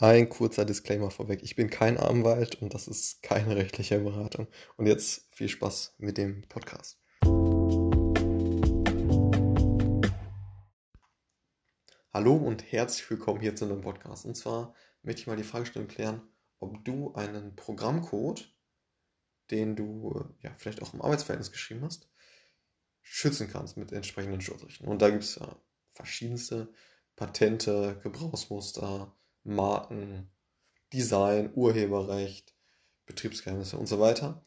Ein kurzer Disclaimer vorweg. Ich bin kein Anwalt und das ist keine rechtliche Beratung. Und jetzt viel Spaß mit dem Podcast. Hallo und herzlich willkommen hier zu einem Podcast. Und zwar möchte ich mal die Fragestellung klären, ob du einen Programmcode, den du ja vielleicht auch im Arbeitsverhältnis geschrieben hast, schützen kannst mit entsprechenden Schutzrechten. Und da gibt es ja verschiedenste Patente, Gebrauchsmuster, Marken, Design, Urheberrecht, Betriebsgeheimnisse und so weiter.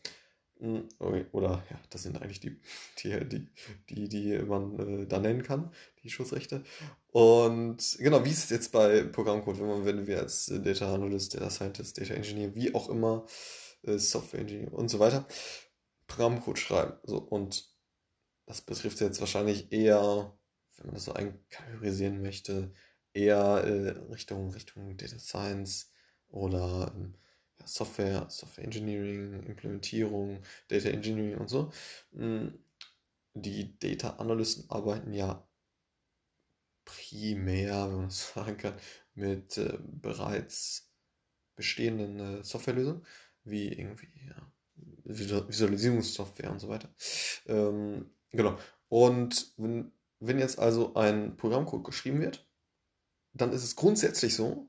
Hm, oder ja, das sind eigentlich die, die, die, die, die man äh, da nennen kann, die Schutzrechte. Und genau, wie ist es jetzt bei Programmcode, wenn man, wenn wir als Data Analyst, Data Scientist, Data Engineer, wie auch immer, äh, Software Engineer und so weiter, Programmcode schreiben. So, und das betrifft jetzt wahrscheinlich eher, wenn man das so einkategorisieren möchte, eher äh, Richtung, Richtung Data Science oder ähm, ja, Software, Software Engineering, Implementierung, Data Engineering und so. Hm, die Data Analysten arbeiten ja primär, wenn man das sagen kann, mit äh, bereits bestehenden äh, Softwarelösungen, wie irgendwie ja, Visualisierungssoftware und so weiter. Ähm, genau. Und wenn, wenn jetzt also ein Programmcode geschrieben wird, dann ist es grundsätzlich so,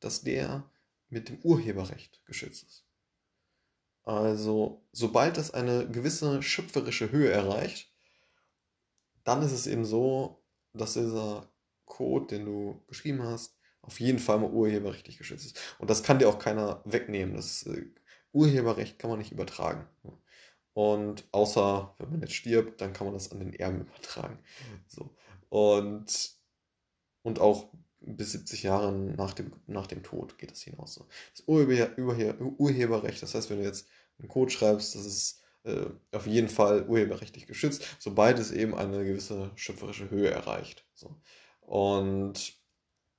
dass der mit dem Urheberrecht geschützt ist. Also, sobald das eine gewisse schöpferische Höhe erreicht, dann ist es eben so, dass dieser Code, den du geschrieben hast, auf jeden Fall mal urheberrechtlich geschützt ist. Und das kann dir auch keiner wegnehmen. Das äh, Urheberrecht kann man nicht übertragen. Und außer wenn man jetzt stirbt, dann kann man das an den Erben übertragen. So. Und und auch bis 70 Jahre nach dem, nach dem Tod geht das hinaus. So. Das Urheber, Urheberrecht, das heißt, wenn du jetzt einen Code schreibst, das ist äh, auf jeden Fall urheberrechtlich geschützt, sobald es eben eine gewisse schöpferische Höhe erreicht. So. Und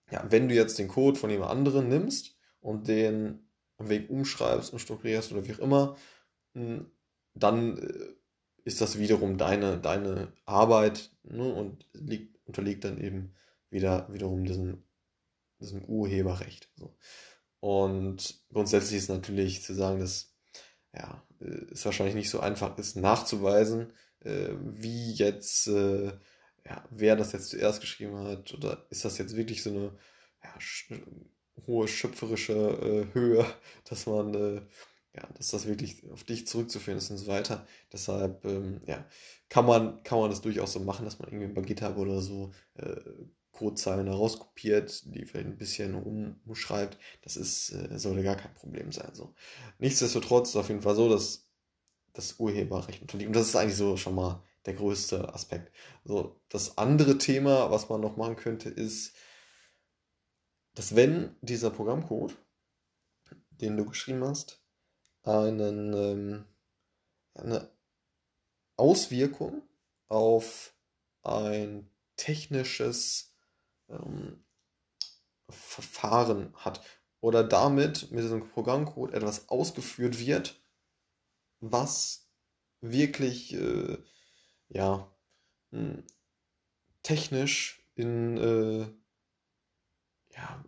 ja, wenn du jetzt den Code von jemand anderem nimmst und den am Weg umschreibst und strukturierst oder wie auch immer, hm, dann äh, ist das wiederum deine, deine Arbeit ne, und liegt, unterliegt dann eben wieder wiederum diesem, diesem Urheberrecht. So. Und grundsätzlich ist natürlich zu sagen, dass ja, äh, es wahrscheinlich nicht so einfach ist nachzuweisen, äh, wie jetzt, äh, ja, wer das jetzt zuerst geschrieben hat, oder ist das jetzt wirklich so eine ja, sch hohe schöpferische äh, Höhe, dass man, äh, ja, dass das wirklich auf dich zurückzuführen ist und so weiter. Deshalb, ähm, ja, kann man, kann man das durchaus so machen, dass man irgendwie bei GitHub oder so äh, Codezeilen herauskopiert, die vielleicht ein bisschen umschreibt. Das ist, äh, sollte gar kein Problem sein. So. Nichtsdestotrotz ist es auf jeden Fall so, dass das Urheberrecht unterliegt. Und das ist eigentlich so schon mal der größte Aspekt. So, das andere Thema, was man noch machen könnte, ist, dass wenn dieser Programmcode, den du geschrieben hast, einen, ähm, eine Auswirkung auf ein technisches ähm, Verfahren hat oder damit mit diesem Programmcode etwas ausgeführt wird, was wirklich äh, ja hm, technisch in äh, ja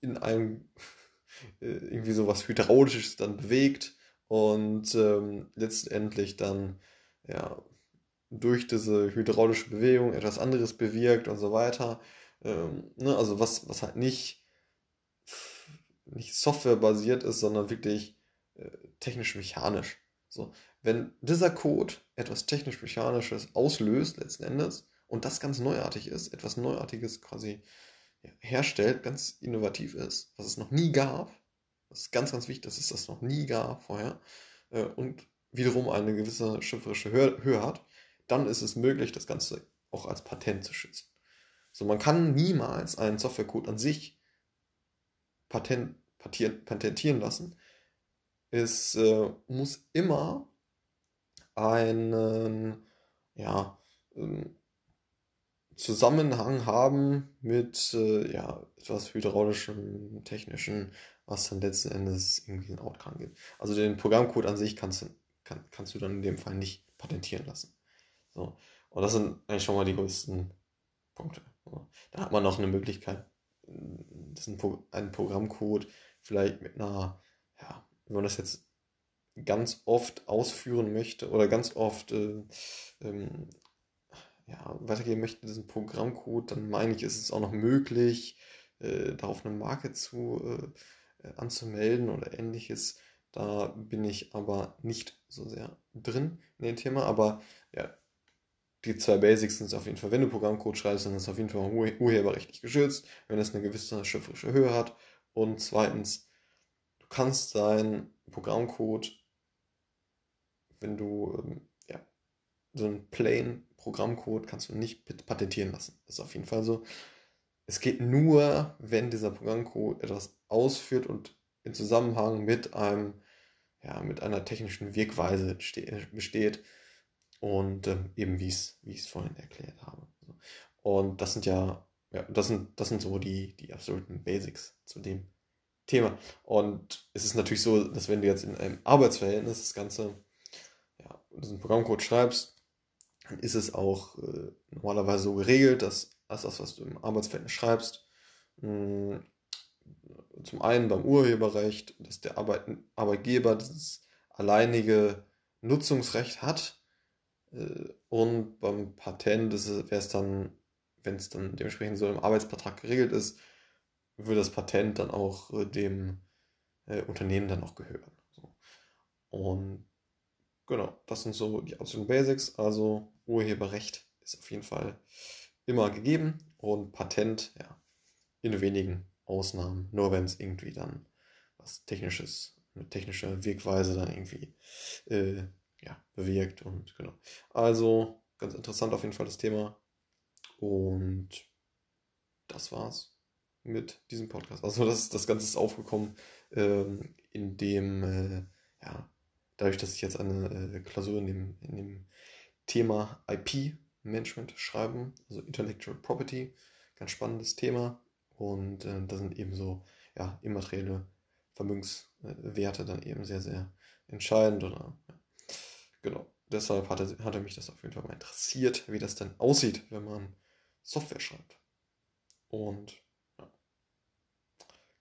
in einem äh, irgendwie sowas hydraulisches dann bewegt und ähm, letztendlich dann ja durch diese hydraulische Bewegung etwas anderes bewirkt und so weiter ähm, ne, also was, was halt nicht, nicht softwarebasiert ist, sondern wirklich äh, technisch-mechanisch. So, wenn dieser Code etwas technisch-mechanisches auslöst, letzten Endes, und das ganz neuartig ist, etwas Neuartiges quasi ja, herstellt, ganz innovativ ist, was es noch nie gab, das ist ganz, ganz wichtig, dass es das noch nie gab vorher, äh, und wiederum eine gewisse schöpferische Höhe, Höhe hat, dann ist es möglich, das Ganze auch als Patent zu schützen. So, man kann niemals einen Softwarecode an sich patent, patentieren lassen. Es äh, muss immer einen ja, ähm, Zusammenhang haben mit äh, ja, etwas hydraulischem, technischen, was dann letzten Endes irgendwie ein Outcome gibt. Also den Programmcode an sich kannst du, kann, kannst du dann in dem Fall nicht patentieren lassen. So. Und das sind eigentlich schon mal die größten Punkte. Da hat man noch eine Möglichkeit, das ein, ein Programmcode, vielleicht mit einer, ja, wenn man das jetzt ganz oft ausführen möchte oder ganz oft äh, ähm, ja, weitergeben möchte, diesen Programmcode, dann meine ich, ist es auch noch möglich, äh, darauf eine Marke zu, äh, anzumelden oder ähnliches. Da bin ich aber nicht so sehr drin in dem Thema, aber ja, die zwei Basics sind es auf jeden Fall. Wenn du Programmcode schreibst, dann ist es auf jeden Fall urheberrechtlich geschützt, wenn es eine gewisse schriftliche Höhe hat. Und zweitens, du kannst deinen Programmcode, wenn du ähm, ja, so einen plain Programmcode kannst du nicht patentieren lassen. Das ist auf jeden Fall so. Es geht nur, wenn dieser Programmcode etwas ausführt und in Zusammenhang mit einem, ja, mit einer technischen Wirkweise besteht und ähm, eben wie ich es vorhin erklärt habe. Und das sind ja, ja, das sind, das sind so die, die absoluten Basics zu dem Thema. Und es ist natürlich so, dass wenn du jetzt in einem Arbeitsverhältnis das Ganze, ja, diesen Programmcode schreibst, dann ist es auch äh, normalerweise so geregelt, dass das, was du im Arbeitsverhältnis schreibst, mh, zum einen beim Urheberrecht, dass der Arbeit, Arbeitgeber das alleinige Nutzungsrecht hat und beim Patent wäre es dann, wenn es dann dementsprechend so im Arbeitsvertrag geregelt ist, würde das Patent dann auch äh, dem äh, Unternehmen dann auch gehören. So. Und genau, das sind so die absoluten Basics. Also Urheberrecht ist auf jeden Fall immer gegeben und Patent, ja, in wenigen Ausnahmen, nur wenn es irgendwie dann was Technisches, eine technische Wirkweise dann irgendwie äh, ja, bewirkt und genau. Also ganz interessant auf jeden Fall das Thema und das war's mit diesem Podcast. Also das, das Ganze ist aufgekommen, ähm, in dem, äh, ja, dadurch, dass ich jetzt eine äh, Klausur in dem, in dem Thema IP-Management schreibe, also Intellectual Property, ganz spannendes Thema. Und äh, da sind eben so ja, immaterielle Vermögenswerte dann eben sehr, sehr entscheidend. Oder, ja. Genau, deshalb hatte, hatte mich das auf jeden Fall mal interessiert, wie das denn aussieht, wenn man Software schreibt. Und ja,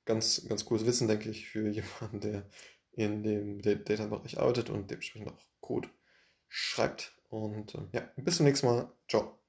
ganz, ganz cooles Wissen, denke ich, für jemanden, der in dem Data-Bereich arbeitet und dementsprechend auch Code schreibt. Und ähm, ja, bis zum nächsten Mal. Ciao.